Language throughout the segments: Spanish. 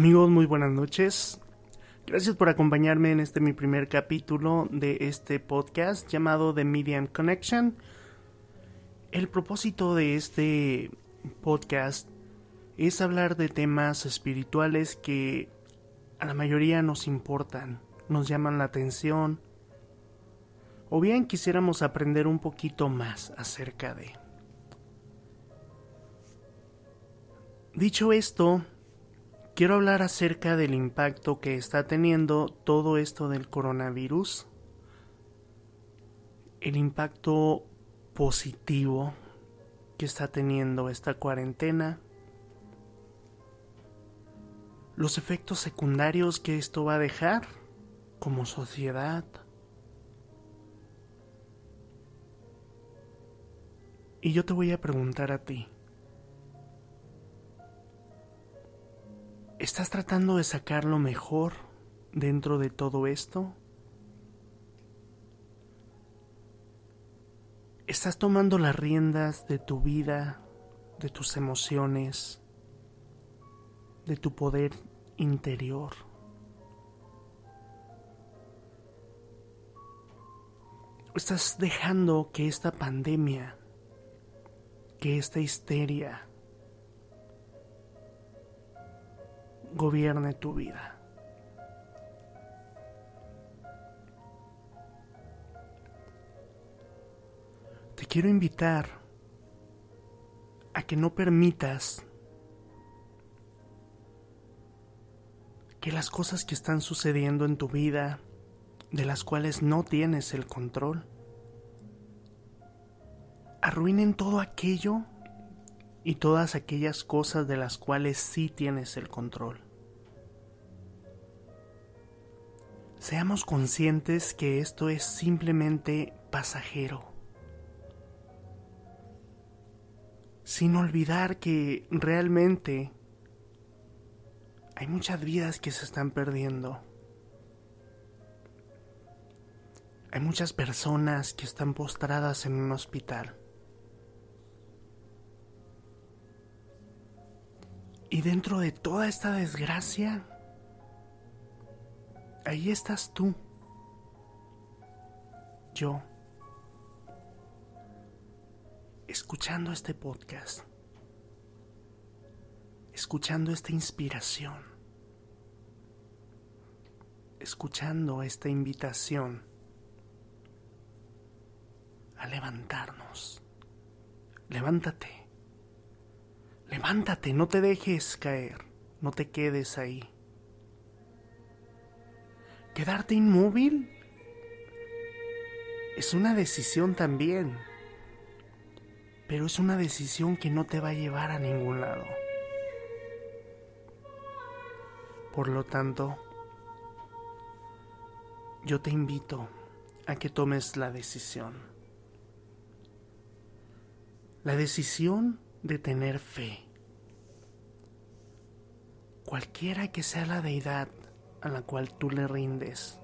Amigos, muy buenas noches. Gracias por acompañarme en este mi primer capítulo de este podcast llamado The Medium Connection. El propósito de este podcast es hablar de temas espirituales que a la mayoría nos importan, nos llaman la atención, o bien quisiéramos aprender un poquito más acerca de. Dicho esto, quiero hablar acerca del impacto que está teniendo todo esto del coronavirus, el impacto positivo que está teniendo esta cuarentena, los efectos secundarios que esto va a dejar como sociedad, y yo te voy a preguntar a ti, ¿Estás tratando de sacar lo mejor dentro de todo esto? ¿Estás tomando las riendas de tu vida, de tus emociones, de tu poder interior? ¿O estás dejando que esta pandemia, que esta histeria, gobierne tu vida. Te quiero invitar a que no permitas que las cosas que están sucediendo en tu vida, de las cuales no tienes el control, arruinen todo aquello y todas aquellas cosas de las cuales sí tienes el control. Seamos conscientes que esto es simplemente pasajero, sin olvidar que realmente hay muchas vidas que se están perdiendo. Hay muchas personas que están postradas en un hospital. Y dentro de toda esta desgracia, ahí estás tú, yo, escuchando este podcast, escuchando esta inspiración, escuchando esta invitación a levantarnos. Levántate. Levántate, no te dejes caer, no te quedes ahí. Quedarte inmóvil es una decisión también, pero es una decisión que no te va a llevar a ningún lado. Por lo tanto, yo te invito a que tomes la decisión. La decisión de tener fe. Cualquiera que sea la deidad a la cual tú le rindes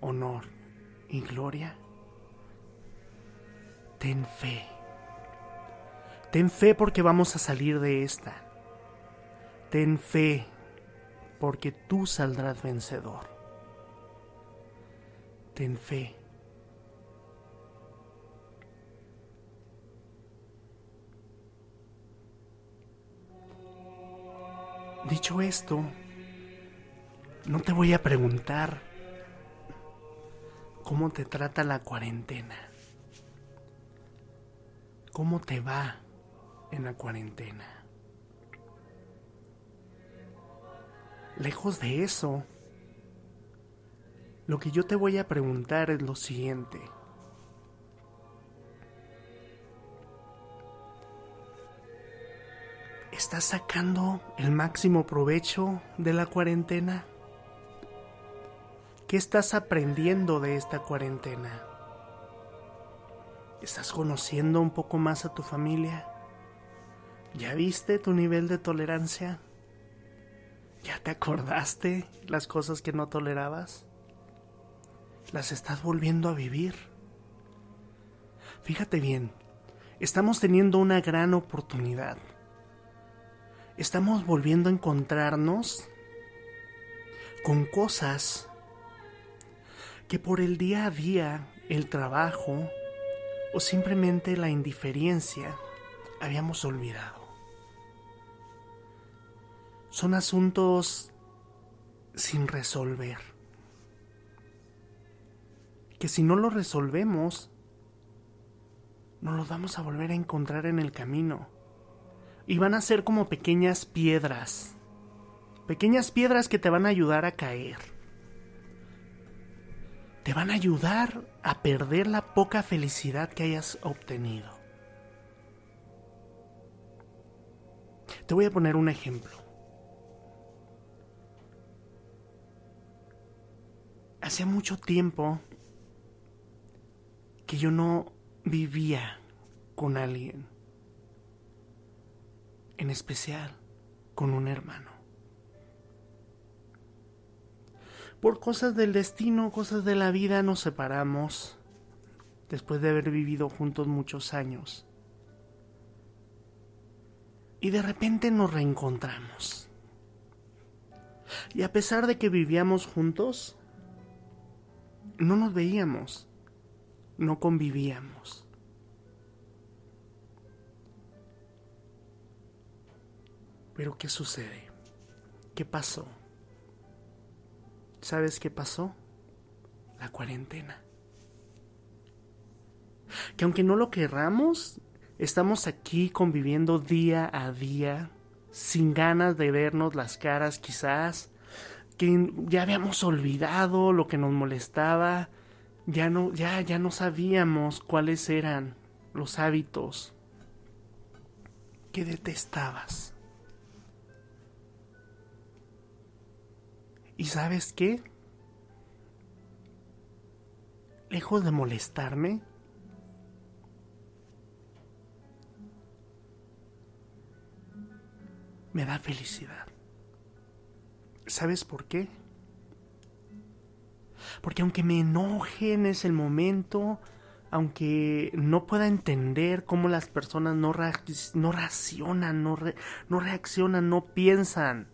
honor y gloria, ten fe. Ten fe porque vamos a salir de esta. Ten fe porque tú saldrás vencedor. Ten fe Dicho esto, no te voy a preguntar cómo te trata la cuarentena. ¿Cómo te va en la cuarentena? Lejos de eso, lo que yo te voy a preguntar es lo siguiente. ¿Estás sacando el máximo provecho de la cuarentena? ¿Qué estás aprendiendo de esta cuarentena? ¿Estás conociendo un poco más a tu familia? ¿Ya viste tu nivel de tolerancia? ¿Ya te acordaste las cosas que no tolerabas? ¿Las estás volviendo a vivir? Fíjate bien, estamos teniendo una gran oportunidad estamos volviendo a encontrarnos con cosas que por el día a día, el trabajo o simplemente la indiferencia habíamos olvidado. Son asuntos sin resolver. Que si no los resolvemos, no los vamos a volver a encontrar en el camino. Y van a ser como pequeñas piedras. Pequeñas piedras que te van a ayudar a caer. Te van a ayudar a perder la poca felicidad que hayas obtenido. Te voy a poner un ejemplo. Hacía mucho tiempo que yo no vivía con alguien, en especial con un hermano. Por cosas del destino, cosas de la vida nos separamos después de haber vivido juntos muchos años. Y de repente nos reencontramos. Y a pesar de que vivíamos juntos, no nos veíamos no convivíamos. Pero ¿qué sucede? ¿Qué pasó? ¿Sabes qué pasó? La cuarentena. Que aunque no lo querramos, estamos aquí conviviendo día a día, sin ganas de vernos las caras quizás, que ya habíamos olvidado lo que nos molestaba, ya no, ya, ya no sabíamos cuáles eran los hábitos que detestabas. ¿Y sabes qué? Lejos de molestarme, me da felicidad. ¿Sabes por qué? Porque aunque me enoje en ese momento, aunque no pueda entender cómo las personas no, racionan, no, no reaccionan, no piensan,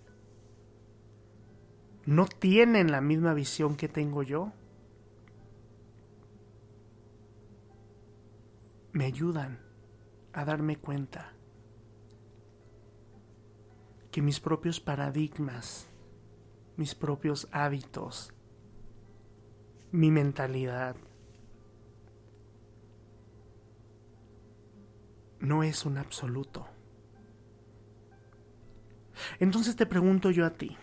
no tienen la misma visión que tengo yo, me ayudan a darme cuenta que mis propios paradigmas, mis propios hábitos, mi mentalidad. No es un absoluto. Entonces te pregunto yo a ti,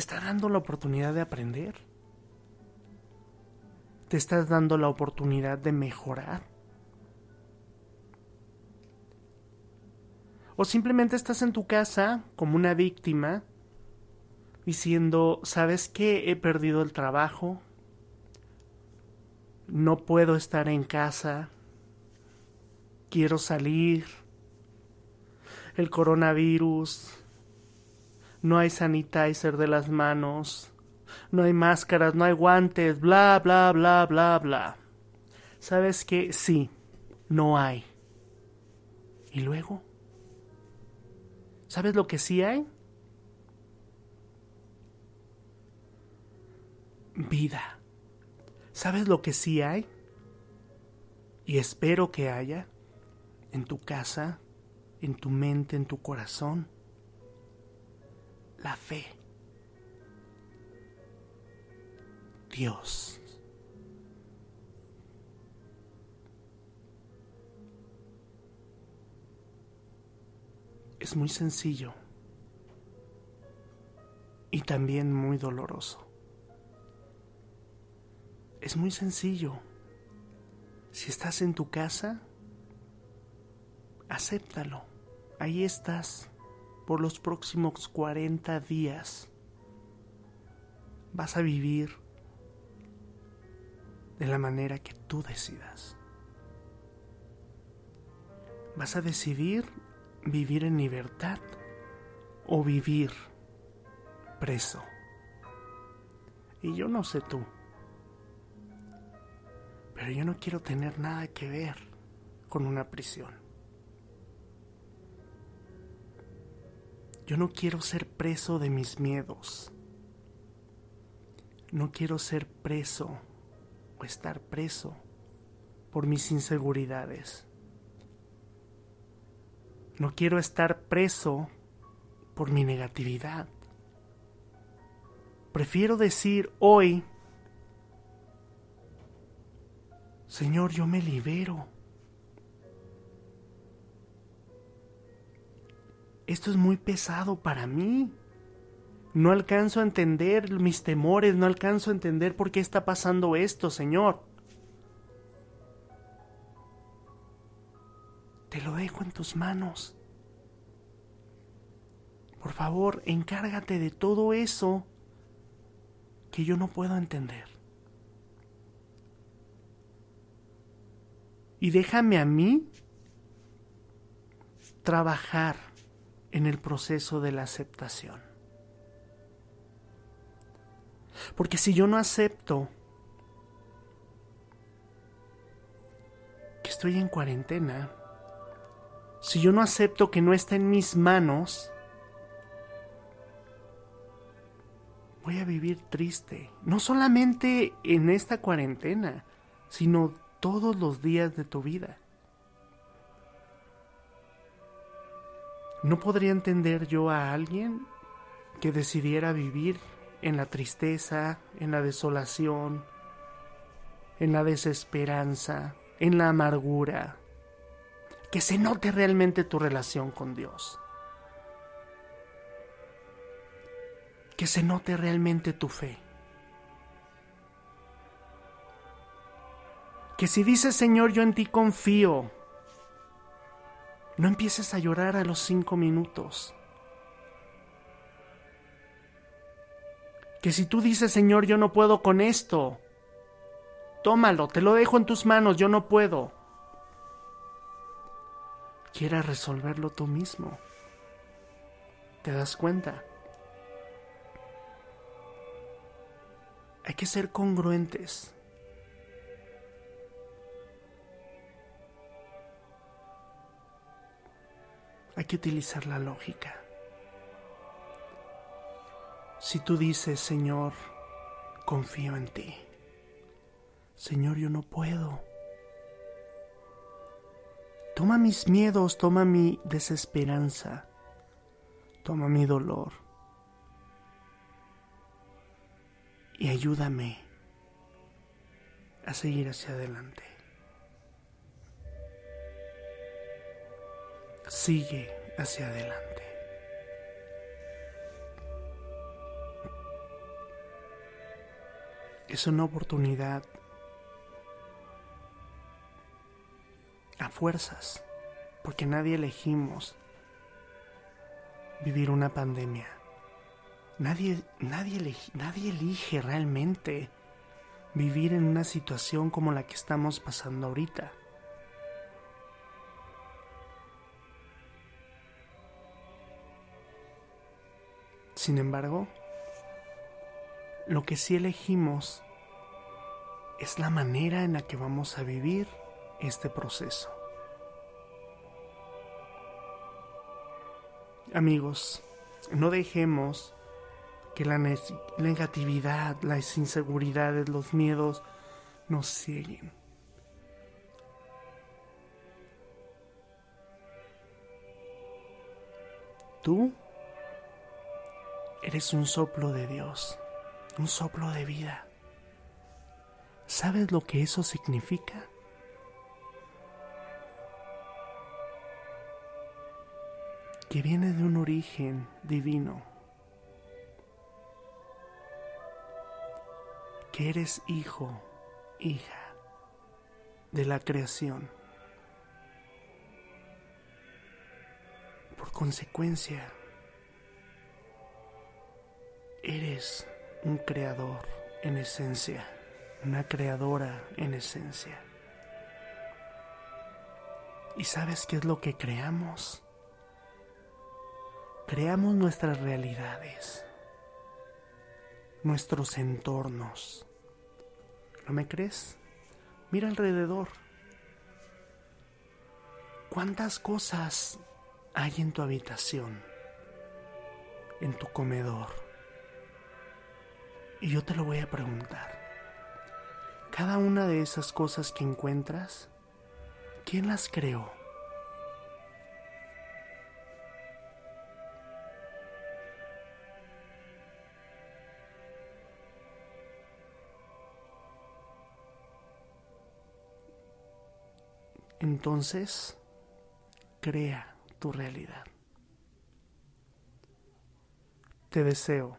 ¿te está dando la oportunidad de aprender? ¿Te estás dando la oportunidad de mejorar? ¿O simplemente estás en tu casa como una víctima diciendo, ¿sabes qué? He perdido el trabajo, no puedo estar en casa, quiero salir, el coronavirus, no hay sanitizer de las manos, no hay máscaras, no hay guantes, bla, bla, bla, bla, bla. ¿Sabes qué? Sí, no hay. ¿Y luego? ¿Sabes lo que sí hay? vida. ¿Sabes lo que sí hay? Y espero que haya en tu casa, en tu mente, en tu corazón. La fe. Dios. Es muy sencillo y también muy doloroso. Es muy sencillo. Si estás en tu casa, acéptalo. Ahí estás por los próximos 40 días. Vas a vivir de la manera que tú decidas. Vas a decidir vivir en libertad o vivir preso. Y yo no sé tú. Pero yo no quiero tener nada que ver con una prisión. Yo no quiero ser preso de mis miedos. No quiero ser preso o estar preso por mis inseguridades. No quiero estar preso por mi negatividad. Prefiero decir hoy, Señor, yo me libero. Esto es muy pesado para mí. No alcanzo a entender mis temores, no alcanzo a entender por qué está pasando esto, Señor. Te lo dejo en tus manos. Por favor, encárgate de todo eso que yo no puedo entender. Y déjame a mí trabajar en el proceso de la aceptación. Porque si yo no acepto que estoy en cuarentena, si yo no acepto que no está en mis manos, voy a vivir triste. No solamente en esta cuarentena, sino todos los días de tu vida. No podría entender yo a alguien que decidiera vivir en la tristeza, en la desolación, en la desesperanza, en la amargura, que se note realmente tu relación con Dios. Que se note realmente tu fe. Que si dices Señor, yo en ti confío, no empieces a llorar a los cinco minutos. Que si tú dices Señor, yo no puedo con esto, tómalo, te lo dejo en tus manos, yo no puedo quieras resolverlo tú mismo. ¿Te das cuenta? Hay que ser congruentes. Hay que utilizar la lógica. Si tú dices, Señor, confío en ti. Señor, yo no puedo. Toma mis miedos, toma mi desesperanza, toma mi dolor y ayúdame a seguir hacia adelante. Sigue hacia adelante. Es una oportunidad a fuerzas, porque nadie elegimos vivir una pandemia. Nadie, nadie, nadie elige realmente vivir en una situación como la que estamos pasando ahorita. Sin embargo, lo que sí elegimos es la manera en la que vamos a vivir este proceso. Amigos, no dejemos que la negatividad, las inseguridades, los miedos nos cieguen. Tú eres un soplo de Dios, un soplo de vida. ¿Sabes lo que eso significa? que viene de un origen divino, que eres hijo, hija de la creación. Por consecuencia, eres un creador en esencia, una creadora en esencia. ¿Y sabes qué es lo que creamos? creamos nuestras realidades, nuestros entornos. ¿No me crees? Mira alrededor. ¿Cuántas cosas hay en tu habitación? en tu comedor. Y yo te lo voy a preguntar. Cada una de esas cosas que encuentras, ¿quién las creó? Entonces, crea tu realidad. Te deseo,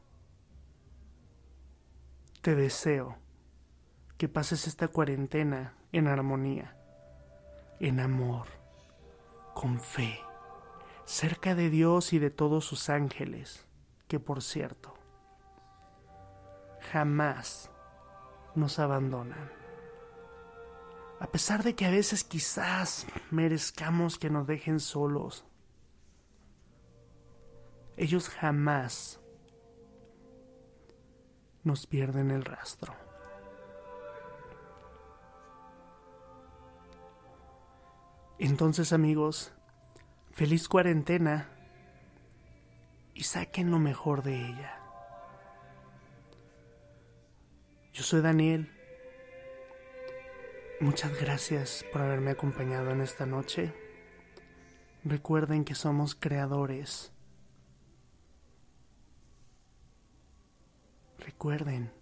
te deseo que pases esta cuarentena en armonía, en amor, con fe, cerca de Dios y de todos sus ángeles, que por cierto, jamás nos abandonan. A pesar de que a veces quizás merezcamos que nos dejen solos, ellos jamás nos pierden el rastro. Entonces amigos, feliz cuarentena y saquen lo mejor de ella. Yo soy Daniel Muchas gracias por haberme acompañado en esta noche. Recuerden que somos creadores. Recuerden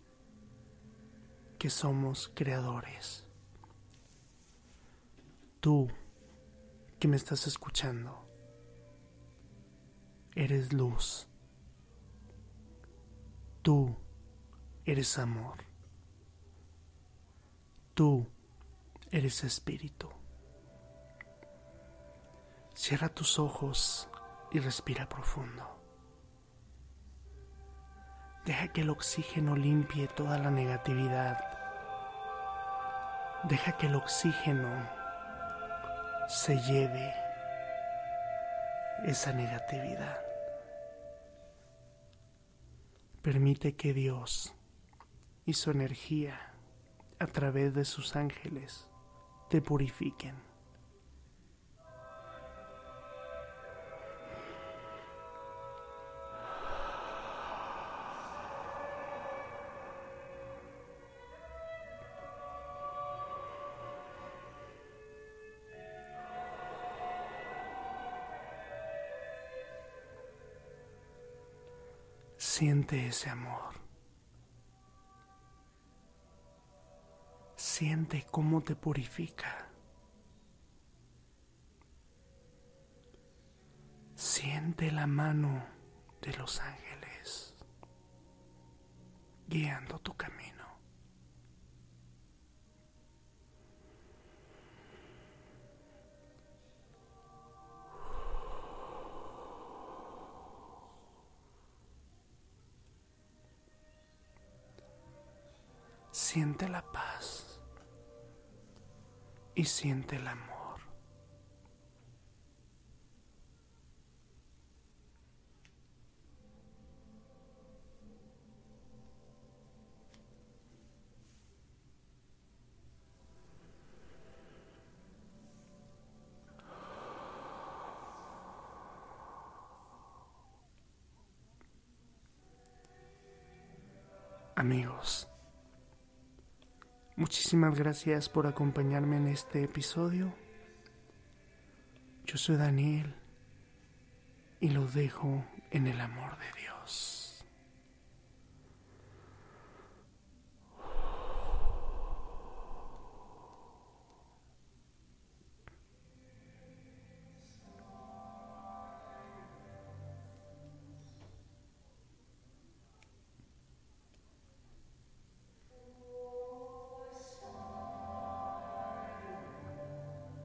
que somos creadores. Tú que me estás escuchando, eres luz. Tú eres amor. Tú eres espíritu. Cierra tus ojos y respira profundo. Deja que el oxígeno limpie toda la negatividad. Deja que el oxígeno se lleve esa negatividad. Permite que Dios y su energía a través de sus ángeles te purifiquen. Siente ese amor. Siente cómo te purifica. Siente la mano de los ángeles guiando tu camino. Siente la paz y siente el amor. Amigos, Muchísimas gracias por acompañarme en este episodio. Yo soy Daniel y lo dejo en el amor de Dios.